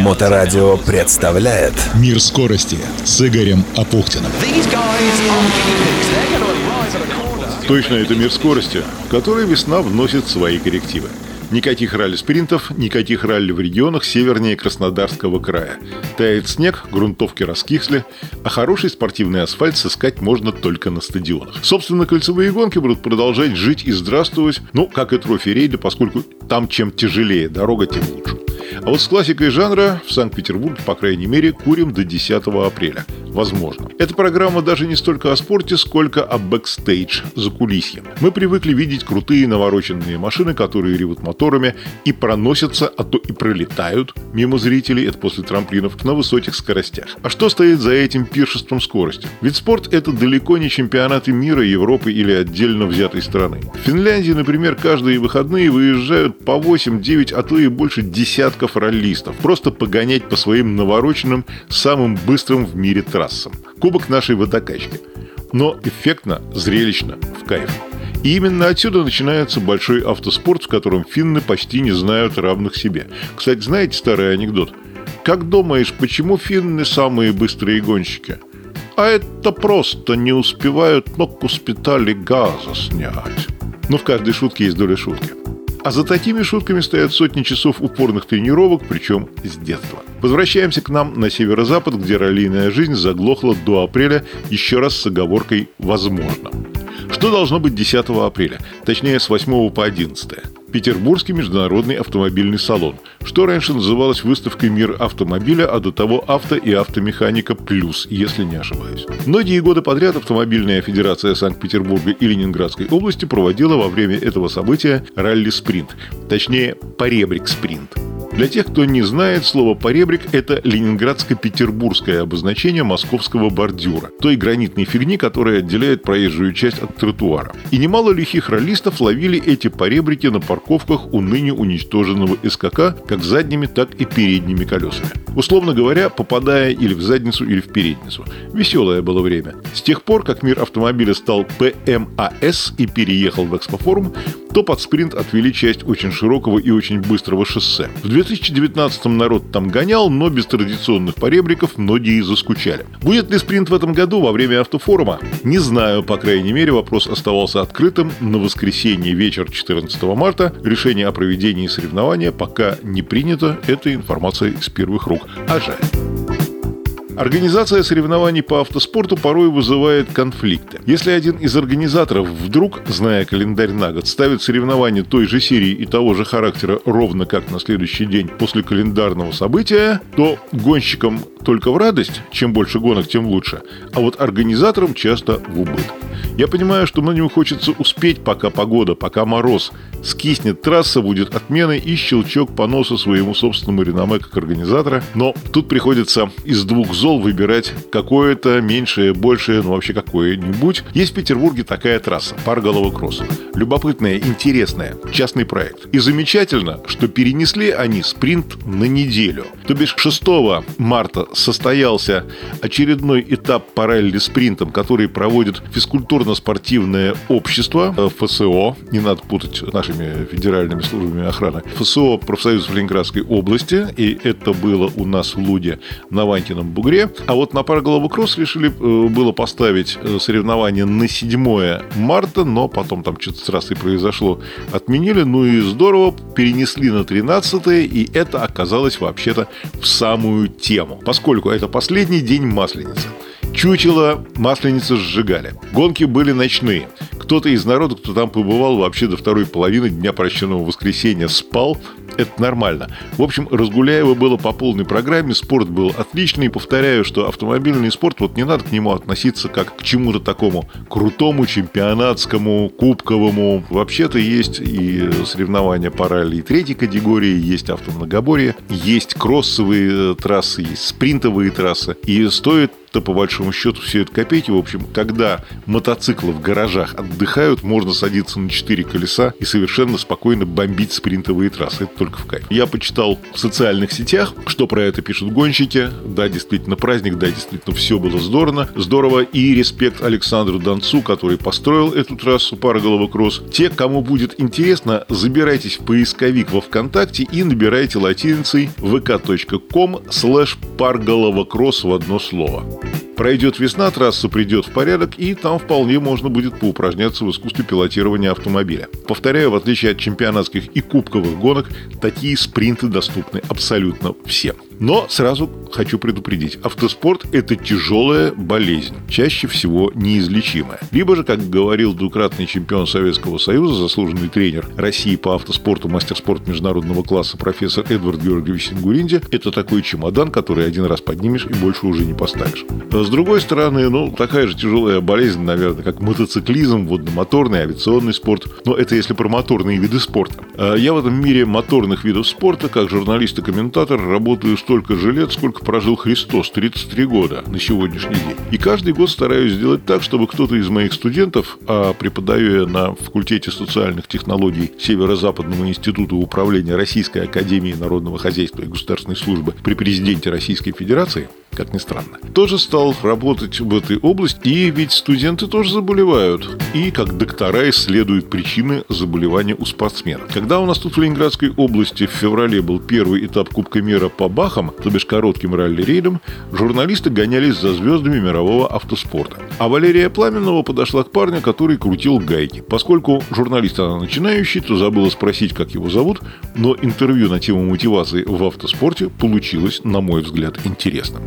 Моторадио представляет Мир скорости с Игорем Апухтиным. Точно это мир скорости, в который весна вносит свои коррективы. Никаких ралли-спринтов, никаких ралли в регионах севернее Краснодарского края. Тает снег, грунтовки раскисли, а хороший спортивный асфальт сыскать можно только на стадионах. Собственно, кольцевые гонки будут продолжать жить и здравствовать, ну, как и трофи-рейды, поскольку там чем тяжелее дорога, тем лучше. А вот с классикой жанра в Санкт-Петербурге, по крайней мере, курим до 10 апреля. Возможно. Эта программа даже не столько о спорте, сколько о бэкстейдж, за кулисьем. Мы привыкли видеть крутые навороченные машины, которые ревут моторами и проносятся, а то и пролетают мимо зрителей, это после трамплинов, на высоких скоростях. А что стоит за этим пиршеством скорости? Ведь спорт – это далеко не чемпионаты мира, Европы или отдельно взятой страны. В Финляндии, например, каждые выходные выезжают по 8, 9, а то и больше десятков раллистов. Просто погонять по своим навороченным, самым быстрым в мире трассам. Кубок нашей водокачки. Но эффектно, зрелищно, в кайф. И именно отсюда начинается большой автоспорт, в котором финны почти не знают равных себе. Кстати, знаете старый анекдот? Как думаешь, почему финны самые быстрые гонщики? А это просто не успевают ногу с педали газа снять. Но в каждой шутке есть доля шутки. А за такими шутками стоят сотни часов упорных тренировок, причем с детства. Возвращаемся к нам на северо-запад, где раллийная жизнь заглохла до апреля, еще раз с оговоркой «возможно». Что должно быть 10 апреля? Точнее, с 8 по 11. Петербургский международный автомобильный салон, что раньше называлось выставкой «Мир автомобиля», а до того «Авто и автомеханика плюс», если не ошибаюсь. Многие годы подряд Автомобильная федерация Санкт-Петербурга и Ленинградской области проводила во время этого события ралли-спринт, точнее «Поребрик-спринт». Для тех, кто не знает, слово «поребрик» — это ленинградско-петербургское обозначение московского бордюра, той гранитной фигни, которая отделяет проезжую часть от тротуара. И немало лихих роллистов ловили эти поребрики на парковках у ныне уничтоженного СКК как задними, так и передними колесами. Условно говоря, попадая или в задницу, или в передницу. Веселое было время. С тех пор, как мир автомобиля стал ПМАС и переехал в Экспофорум, то под спринт отвели часть очень широкого и очень быстрого шоссе. В 2019-м народ там гонял, но без традиционных поребриков многие заскучали. Будет ли спринт в этом году во время автофорума? Не знаю, по крайней мере, вопрос оставался открытым. На воскресенье вечер 14 марта решение о проведении соревнования пока не принято. Это информация из первых рук. А жаль. Организация соревнований по автоспорту порой вызывает конфликты. Если один из организаторов вдруг, зная календарь на год, ставит соревнования той же серии и того же характера ровно как на следующий день после календарного события, то гонщикам только в радость, чем больше гонок, тем лучше, а вот организаторам часто в убыток. Я понимаю, что многим хочется успеть, пока погода, пока мороз. Скиснет трасса, будет отмена и щелчок по носу своему собственному реноме как организатора. Но тут приходится из двух зол выбирать какое-то меньшее, большее, ну вообще какое-нибудь. Есть в Петербурге такая трасса – Парголова Кросс. Любопытная, интересная, частный проект. И замечательно, что перенесли они спринт на неделю. То бишь 6 марта состоялся очередной этап по ралли-спринтам, который проводит физкультурно-спортивное общество э, ФСО, не надо путать с нашими федеральными службами охраны, ФСО профсоюз в Ленинградской области, и это было у нас в Луде на Вантином бугре. А вот на Парголову Кросс решили э, было поставить э, соревнование на 7 марта, но потом там что-то с трассой произошло, отменили, ну и здорово, перенесли на 13 и это оказалось вообще-то в самую тему, поскольку это последний день Масленицы. Чучело масленицы сжигали. Гонки были ночные. Кто-то из народа, кто там побывал, вообще до второй половины дня прощенного воскресенья спал. Это нормально. В общем, Разгуляева было по полной программе, спорт был отличный. Повторяю, что автомобильный спорт, вот не надо к нему относиться как к чему-то такому крутому, чемпионатскому, кубковому. Вообще-то есть и соревнования по ралли третьей категории, есть автомногоборье, есть кроссовые трассы, есть спринтовые трассы. И стоит что по большому счету все это копейки. В общем, когда мотоциклы в гаражах отдыхают, можно садиться на четыре колеса и совершенно спокойно бомбить спринтовые трассы. Это только в кайф. Я почитал в социальных сетях, что про это пишут гонщики. Да, действительно праздник, да, действительно все было здорово. Здорово. И респект Александру Донцу, который построил эту трассу Парголова Кросс. Те, кому будет интересно, забирайтесь в поисковик во ВКонтакте и набирайте латиницей vk.com slash в одно слово. thank you Пройдет весна, трасса придет в порядок, и там вполне можно будет поупражняться в искусстве пилотирования автомобиля. Повторяю, в отличие от чемпионатских и кубковых гонок, такие спринты доступны абсолютно всем. Но сразу хочу предупредить, автоспорт – это тяжелая болезнь, чаще всего неизлечимая. Либо же, как говорил двукратный чемпион Советского Союза, заслуженный тренер России по автоспорту, мастер спорта международного класса профессор Эдвард Георгиевич Сингуринди, это такой чемодан, который один раз поднимешь и больше уже не поставишь. С другой стороны, ну, такая же тяжелая болезнь, наверное, как мотоциклизм, водномоторный, авиационный спорт. Но это если про моторные виды спорта. А я в этом мире моторных видов спорта, как журналист и комментатор, работаю столько же лет, сколько прожил Христос, 33 года на сегодняшний день. И каждый год стараюсь сделать так, чтобы кто-то из моих студентов, а преподаю я на факультете социальных технологий Северо-Западного института управления Российской Академии Народного Хозяйства и Государственной службы при президенте Российской Федерации, как ни странно, тоже стал работать в этой области, и ведь студенты тоже заболевают. И как доктора исследуют причины заболевания у спортсменов. Когда у нас тут в Ленинградской области в феврале был первый этап Кубка мира по бахам, то бишь коротким ралли-рейдам, журналисты гонялись за звездами мирового автоспорта. А Валерия Пламенного подошла к парню, который крутил гайки. Поскольку журналист она начинающий, то забыла спросить, как его зовут, но интервью на тему мотивации в автоспорте получилось, на мой взгляд, интересным.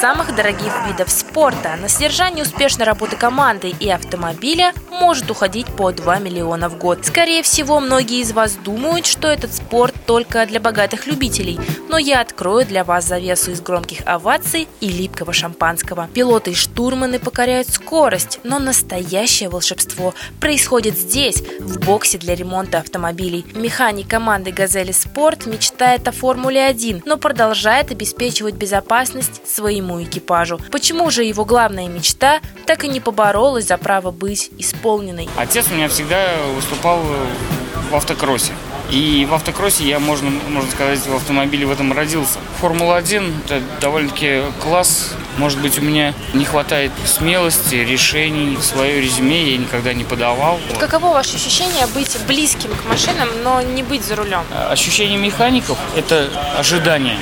Самых дорогих видов спорта. На содержание успешной работы команды и автомобиля может уходить по 2 миллиона в год. Скорее всего, многие из вас думают, что этот спорт только для богатых любителей, но я открою для вас завесу из громких оваций и липкого шампанского. Пилоты и штурманы покоряют скорость, но настоящее волшебство происходит здесь, в боксе для ремонта автомобилей. Механик команды «Газели Спорт» мечтает о Формуле-1, но продолжает обеспечивать безопасность своему экипажу. Почему же его главная мечта так и не поборолась за право быть исполненной? Отец у меня всегда выступал в автокроссе. И в автокроссе я, можно, можно сказать, в автомобиле в этом родился. Формула-1 – это довольно-таки класс. Может быть, у меня не хватает смелости, решений. Свое резюме я никогда не подавал. Каково ваше ощущение быть близким к машинам, но не быть за рулем? Ощущение механиков – это ожидание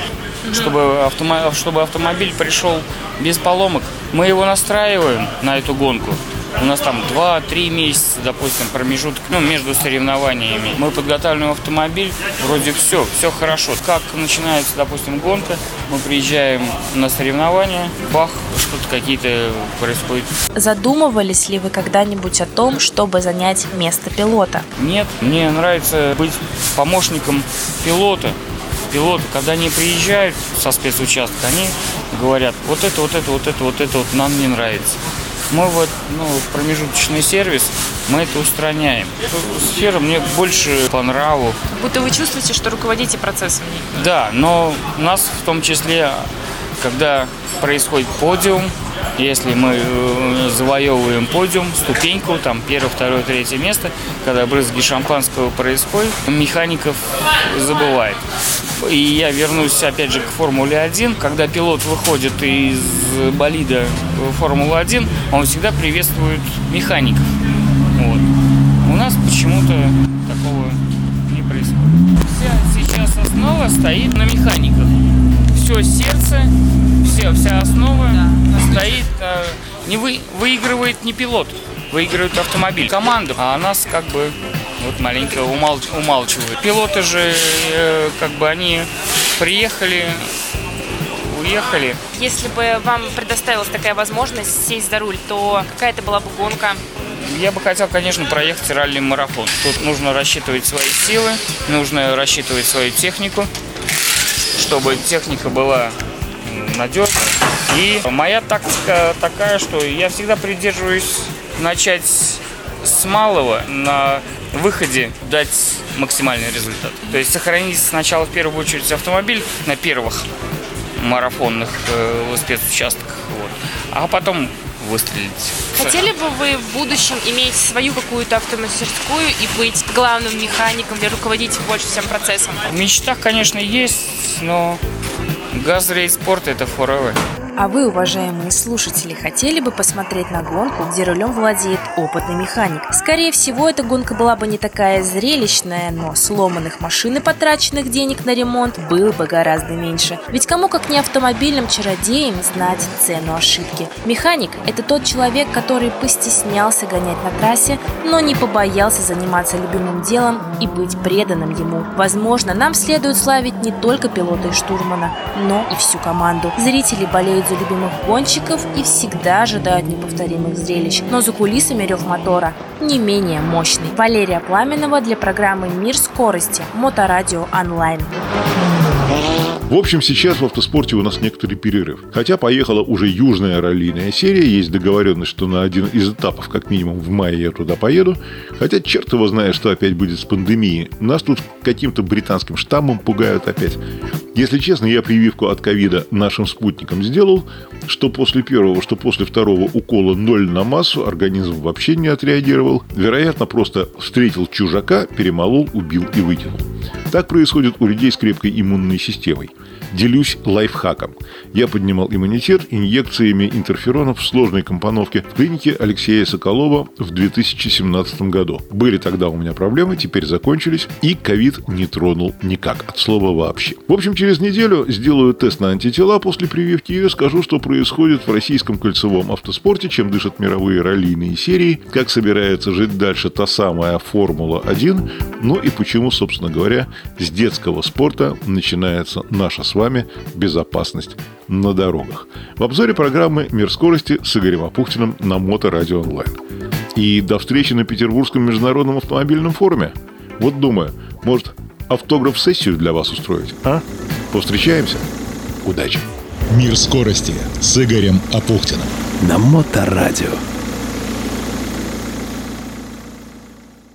чтобы, автомо- чтобы автомобиль пришел без поломок. Мы его настраиваем на эту гонку. У нас там 2-3 месяца, допустим, промежуток ну, между соревнованиями. Мы подготавливаем автомобиль, вроде все, все хорошо. Как начинается, допустим, гонка, мы приезжаем на соревнования, бах, что-то какие-то происходит. Задумывались ли вы когда-нибудь о том, чтобы занять место пилота? Нет, мне нравится быть помощником пилота пилоты, когда они приезжают со спецучастка, они говорят, вот это, вот это, вот это, вот это вот нам не нравится. Мы вот, ну, промежуточный сервис, мы это устраняем. Сфера мне больше по нраву. Будто вы чувствуете, что руководите процессом. Да, но у нас в том числе, когда происходит подиум, если мы э, завоевываем подиум, ступеньку, там первое, второе, третье место, когда брызги шампанского происходят, механиков забывает. И я вернусь опять же к Формуле-1. Когда пилот выходит из болида Формулы-1, он всегда приветствует механиков. Вот. У нас почему-то такого не происходит. Вся сейчас основа стоит на механиках. Все сердце, все, вся основа да. стоит, э, не вы, выигрывает не пилот, выигрывает автомобиль. Команда, а нас как бы вот маленько умалч, умалчивают. Пилоты же, э, как бы они приехали, уехали. Если бы вам предоставилась такая возможность сесть за руль, то какая это была бы гонка? Я бы хотел, конечно, проехать ралли-марафон. Тут нужно рассчитывать свои силы, нужно рассчитывать свою технику, чтобы техника была надежной. И моя тактика такая, что я всегда придерживаюсь начать с малого на выходе дать максимальный результат. То есть сохранить сначала в первую очередь автомобиль на первых марафонных э, спецучастках, вот, а потом выстрелить. Хотели бы вы в будущем иметь свою какую-то автомастерскую и быть главным механиком или руководить больше всем процессом? В мечтах, конечно, есть, но газрейс спорт это forever. А вы, уважаемые слушатели, хотели бы посмотреть на гонку, где рулем владеет опытный механик? Скорее всего, эта гонка была бы не такая зрелищная, но сломанных машин и потраченных денег на ремонт было бы гораздо меньше. Ведь кому как не автомобильным чародеям знать цену ошибки? Механик – это тот человек, который постеснялся гонять на трассе, но не побоялся заниматься любимым делом и быть преданным ему. Возможно, нам следует славить не только пилота и штурмана, но и всю команду. Зрители болеют за любимых гонщиков и всегда ожидают неповторимых зрелищ. Но за кулисами рев мотора не менее мощный. Валерия Пламенова для программы «Мир скорости» Моторадио онлайн. В общем, сейчас в автоспорте у нас некоторый перерыв. Хотя поехала уже южная раллийная серия, есть договоренность, что на один из этапов, как минимум в мае я туда поеду. Хотя черт его знает, что опять будет с пандемией. Нас тут каким-то британским штаммом пугают опять. Если честно, я прививку от ковида нашим спутникам сделал, что после первого, что после второго укола ноль на массу, организм вообще не отреагировал. Вероятно, просто встретил чужака, перемолол, убил и вытянул. Так происходит у людей с крепкой иммунной системой. Делюсь лайфхаком. Я поднимал иммунитет инъекциями интерферонов в сложной компоновке в клинике Алексея Соколова в 2017 году. Были тогда у меня проблемы, теперь закончились, и ковид не тронул никак, от слова вообще. В общем, через неделю сделаю тест на антитела после прививки и скажу, что происходит в российском кольцевом автоспорте, чем дышат мировые раллийные серии, как собирается жить дальше та самая Формула-1, ну и почему, собственно говоря, с детского спорта начинается наша с вами безопасность на дорогах. В обзоре программы «Мир скорости» с Игорем Апухтиным на Моторадио онлайн. И до встречи на Петербургском международном автомобильном форуме. Вот думаю, может, автограф-сессию для вас устроить, а? Повстречаемся. Удачи! Мир скорости с Игорем Апухтиным. На Моторадио.